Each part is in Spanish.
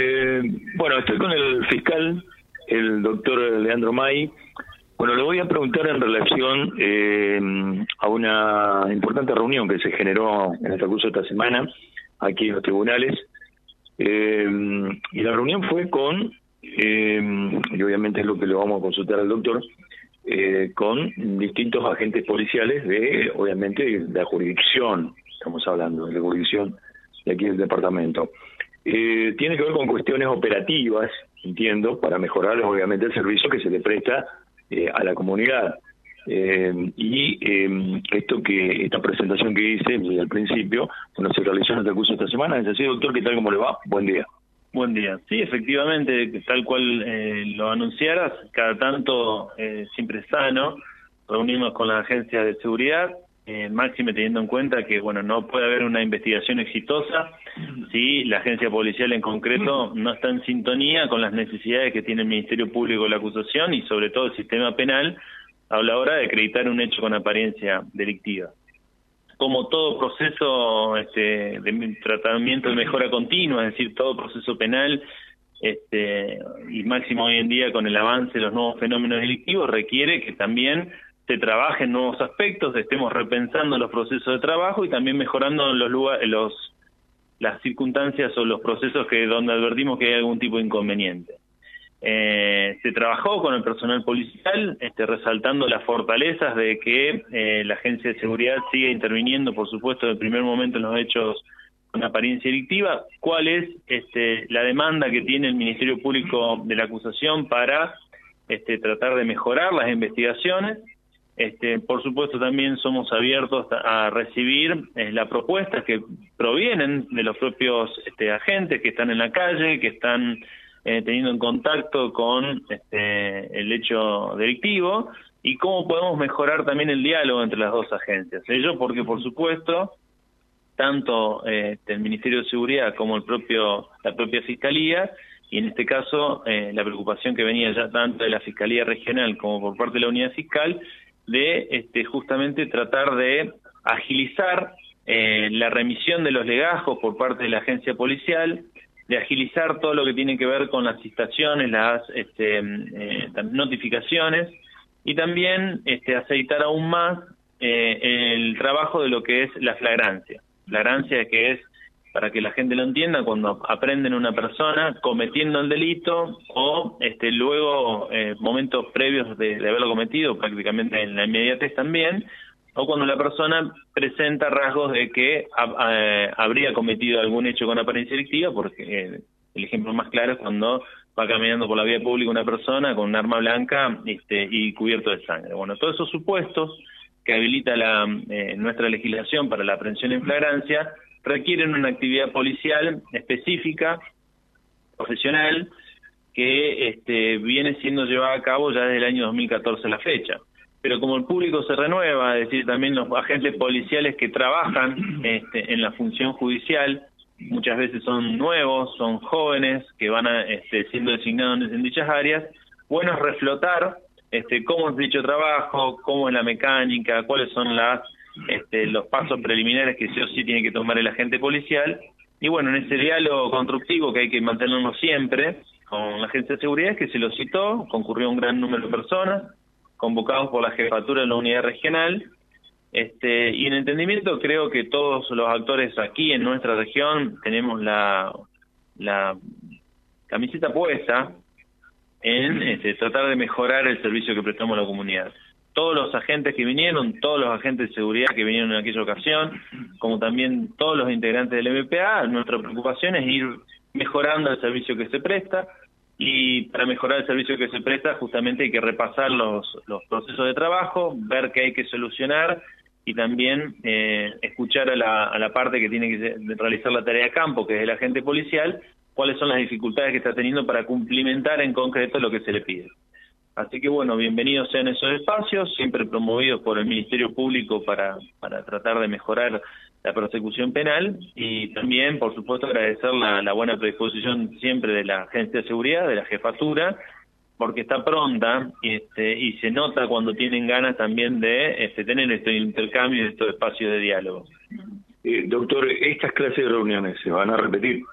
Eh, bueno, estoy con el fiscal, el doctor Leandro May. Bueno, le voy a preguntar en relación eh, a una importante reunión que se generó en el curso esta semana aquí en los tribunales. Eh, y la reunión fue con, y obviamente es lo que le vamos a consultar al doctor, con distintos agentes policiales de, obviamente, de la jurisdicción, estamos hablando de la jurisdicción de aquí del departamento. Eh, tiene que ver con cuestiones operativas, entiendo, para mejorar obviamente el servicio que se le presta eh, a la comunidad. Eh, y esto que esta presentación que hice al principio, bueno, se realizó en el curso esta semana. Es así, doctor, ¿qué tal? ¿Cómo le va? Buen día. Buen día. Sí, efectivamente, tal cual lo anunciaras, cada tanto siempre es sano reunimos con la agencia de seguridad eh, máxime teniendo en cuenta que bueno no puede haber una investigación exitosa si la agencia policial en concreto no está en sintonía con las necesidades que tiene el Ministerio Público de la acusación y sobre todo el sistema penal a la hora de acreditar un hecho con apariencia delictiva. Como todo proceso este, de tratamiento de mejora continua, es decir, todo proceso penal este, y máximo hoy en día con el avance de los nuevos fenómenos delictivos requiere que también se trabaje en nuevos aspectos, estemos repensando los procesos de trabajo y también mejorando los, los las circunstancias o los procesos que donde advertimos que hay algún tipo de inconveniente. Eh, se trabajó con el personal policial, este, resaltando las fortalezas de que eh, la agencia de seguridad sigue interviniendo, por supuesto, en el primer momento en los hechos con apariencia delictiva. ¿Cuál es este, la demanda que tiene el Ministerio Público de la acusación para este, tratar de mejorar las investigaciones? Este, por supuesto, también somos abiertos a recibir eh, las propuestas que provienen de los propios este, agentes que están en la calle, que están eh, teniendo en contacto con este, el hecho delictivo y cómo podemos mejorar también el diálogo entre las dos agencias. Ello porque, por supuesto, tanto este, el Ministerio de Seguridad como el propio la propia Fiscalía y en este caso eh, la preocupación que venía ya tanto de la Fiscalía Regional como por parte de la Unidad Fiscal de este, justamente tratar de agilizar eh, la remisión de los legajos por parte de la agencia policial, de agilizar todo lo que tiene que ver con las citaciones, las este, eh, notificaciones y también este, aceitar aún más eh, el trabajo de lo que es la flagrancia. Flagrancia que es para que la gente lo entienda, cuando aprenden una persona cometiendo el delito o este, luego eh, momentos previos de, haberlo cometido, prácticamente en la inmediatez también, o cuando la persona presenta rasgos de que habría cometido algún hecho con apariencia delictiva, porque eh, el ejemplo más claro es cuando va caminando por la vía pública una persona con un arma blanca este, y cubierto de sangre. Bueno, todos esos supuestos que habilita la, eh, nuestra legislación para la aprehensión en flagrancia requieren una actividad policial específica, profesional, que este, viene siendo llevada a cabo ya desde el año 2014 a la fecha. Pero como el público se renueva, es decir, también los agentes policiales que trabajan este, en la función judicial, muchas veces son nuevos, son jóvenes que van a, este, siendo designados en dichas áreas, bueno es reflotar este, cómo es dicho trabajo, cómo es la mecánica, cuáles son las este, los pasos preliminares que sí o sí tiene que tomar el agente policial. Y bueno, en ese diálogo constructivo que hay que mantenerlo siempre con la agencia de seguridad, que se lo citó, concurrió un gran número de personas, convocados por la jefatura de la unidad regional. Este, y en entendimiento creo que todos los actores aquí en nuestra región tenemos la, la camiseta puesta en este, tratar de mejorar el servicio que prestamos a la comunidad todos los agentes que vinieron, todos los agentes de seguridad que vinieron en aquella ocasión, como también todos los integrantes del MPA, nuestra preocupación es ir mejorando el servicio que se presta y para mejorar el servicio que se presta justamente hay que repasar los, procesos de trabajo, ver qué hay que solucionar y también eh, escuchar a la, a la parte que tiene que realizar la tarea de campo, que es el agente policial, cuáles son las dificultades que está teniendo para cumplimentar en concreto lo que se le pide. Así que bueno, bienvenidos sean esos espacios, siempre promovidos por el Ministerio Público para, para tratar de mejorar la persecución penal y también, por supuesto, agradecer la, buena predisposición siempre de la Agencia de Seguridad, de la Jefatura, porque está pronta este, y se nota cuando tienen ganas también de este, tener este intercambio y estos espacios de diálogo. Eh, doctor, ¿estas clases de reuniones se van a repetir?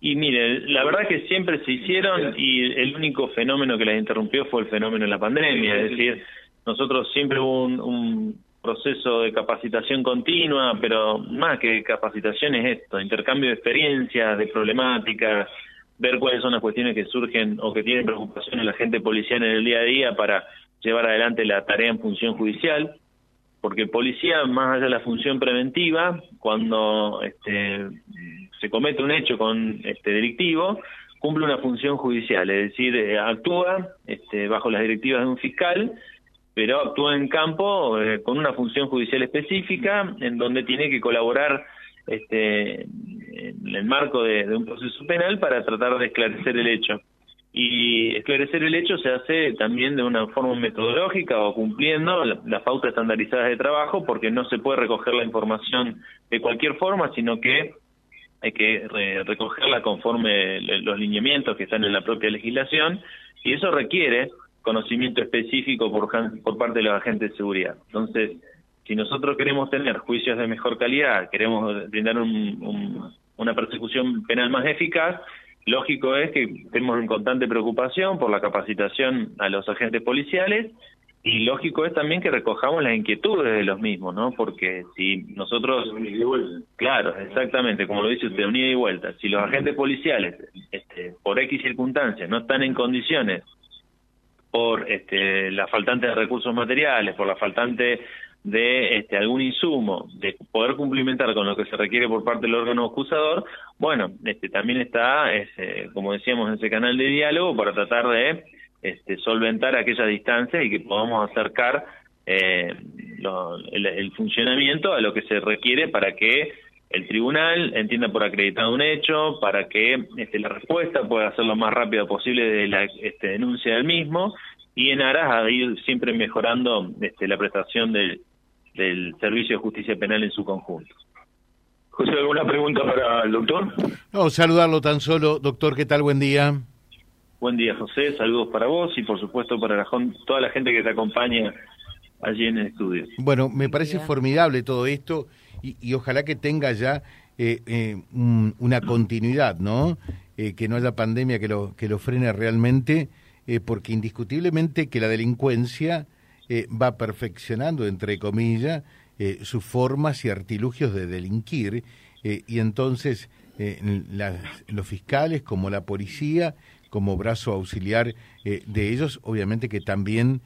Y mire, la verdad que siempre se hicieron y el único fenómeno que las interrumpió fue el fenómeno de la pandemia, es decir, nosotros siempre hubo un, proceso de capacitación continua, pero más que capacitación es esto, intercambio de experiencias, de problemáticas, ver cuáles son las cuestiones que surgen o que tienen preocupación en la gente policial en el día a día para llevar adelante la tarea en función judicial, porque policía, más allá de la función preventiva, cuando este, se comete un hecho con este delictivo, cumple una función judicial, es decir, eh, actúa este, bajo las directivas de un fiscal, pero actúa en campo eh, con una función judicial específica, en donde tiene que colaborar este, en el marco de, un proceso penal para tratar de esclarecer el hecho. Y esclarecer el hecho se hace también de una forma metodológica o cumpliendo las pautas estandarizadas de trabajo, porque no se puede recoger la información de cualquier forma, sino que hay que recogerla conforme los lineamientos que están en la propia legislación, y eso requiere conocimiento específico por, por parte de los agentes de seguridad. Entonces, si nosotros queremos tener juicios de mejor calidad, queremos brindar una persecución penal más eficaz, lógico es que estemos en constante preocupación por la capacitación a los agentes policiales y lógico es también que recojamos las inquietudes de los mismos, ¿no? Porque si nosotros... Claro, exactamente, como lo dice usted, unida y vuelta. Si los agentes policiales, este, por X circunstancias, no están en condiciones por este, la faltante de recursos materiales, por la faltante de este, algún insumo, de poder cumplimentar con lo que se requiere por parte del órgano acusador, bueno, este, también está, ese, como decíamos, ese canal de diálogo para tratar de este, solventar aquella distancia y que podamos acercar eh, el, funcionamiento a lo que se requiere para que el tribunal entienda por acreditado un hecho, para que este, la respuesta pueda ser lo más rápida posible de la este, denuncia del mismo y en aras a ir siempre mejorando este, la prestación del, del servicio de justicia penal en su conjunto. José, ¿alguna pregunta para el doctor? No, saludarlo tan solo. Doctor, ¿qué tal? Buen día. Buen día, José. Saludos para vos y, por supuesto, para toda la gente que te acompaña allí en el estudio. Bueno, me parece formidable todo esto y, ojalá que tenga ya eh, eh, una continuidad, ¿no? Eh, que no haya pandemia que lo, que lo frene realmente, porque indiscutiblemente que la delincuencia va perfeccionando, entre comillas, sus formas y artilugios de delinquir, y entonces los fiscales como la policía, como brazo auxiliar de ellos, obviamente que también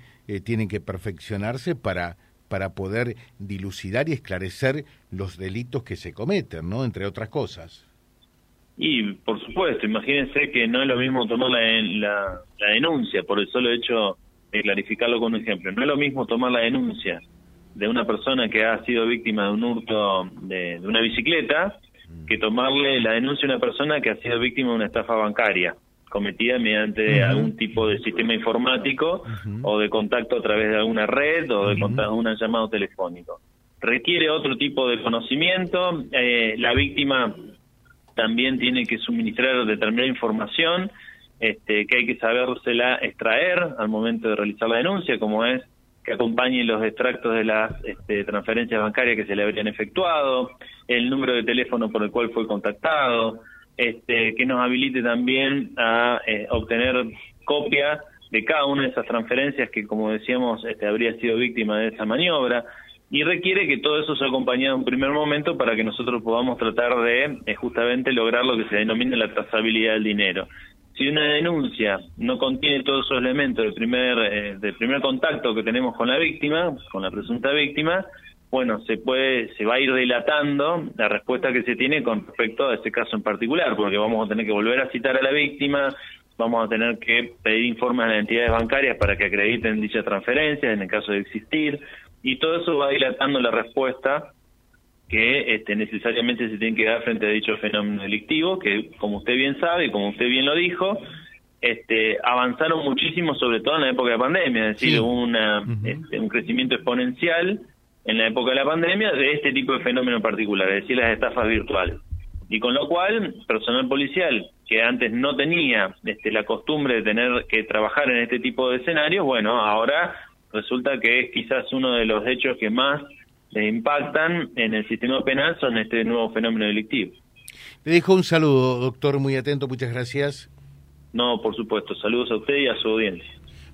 tienen que perfeccionarse para para poder dilucidar y esclarecer los delitos que se cometen, ¿no? Entre otras cosas. Y, por supuesto, imagínense que no es lo mismo tomar la, la, denuncia por el solo hecho de clarificarlo con un ejemplo. No es lo mismo tomar la denuncia de una persona que ha sido víctima de un hurto de, de una bicicleta mm. que tomarle la denuncia de una persona que ha sido víctima de una estafa bancaria cometida mediante algún tipo de sistema informático o de contacto a través de alguna red o de contacto, un llamado telefónico. Requiere otro tipo de conocimiento. Eh, la víctima también tiene que suministrar determinada información este, que hay que sabérsela extraer al momento de realizar la denuncia, como es que acompañe los extractos de las este, transferencias bancarias que se le habrían efectuado, el número de teléfono por el cual fue contactado, este, que nos habilite también a eh, obtener copia de cada una de esas transferencias que, como decíamos, este, habría sido víctima de esa maniobra y requiere que todo eso sea acompañado en un primer momento para que nosotros podamos tratar de eh, justamente lograr lo que se denomina la trazabilidad del dinero. Si una denuncia no contiene todos esos elementos del primer, eh, del primer contacto que tenemos con la víctima, con la presunta víctima, bueno, se puede, se va a ir dilatando la respuesta que se tiene con respecto a ese caso en particular, porque vamos a tener que volver a citar a la víctima, vamos a tener que pedir informes a las entidades bancarias para que acrediten dicha transferencia en el caso de existir, y todo eso va dilatando la respuesta que este, necesariamente se tiene que dar frente a dicho fenómeno delictivo, que como usted bien sabe y como usted bien lo dijo, este, avanzaron muchísimo, sobre todo en la época de pandemia, es decir, una, este, un crecimiento exponencial en la época de la pandemia de este tipo de fenómeno en particular, es decir, las estafas virtuales. Y con lo cual, personal policial que antes no tenía este, la costumbre de tener que trabajar en este tipo de escenarios, bueno, ahora resulta que es quizás uno de los hechos que más le impactan en el sistema penal son este nuevo fenómeno delictivo. Le dejo un saludo, doctor, muy atento, muchas gracias. No, por supuesto, saludos a usted y a su audiencia.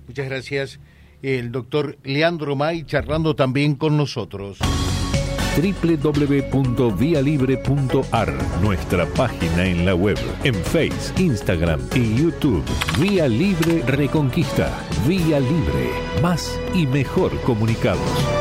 Muchas gracias. El doctor Leandro May charlando también con nosotros www.vialibre.ar, nuestra página en la web, en Face, Instagram y YouTube. Vía Libre Reconquista. Vía Libre. Más y mejor comunicados.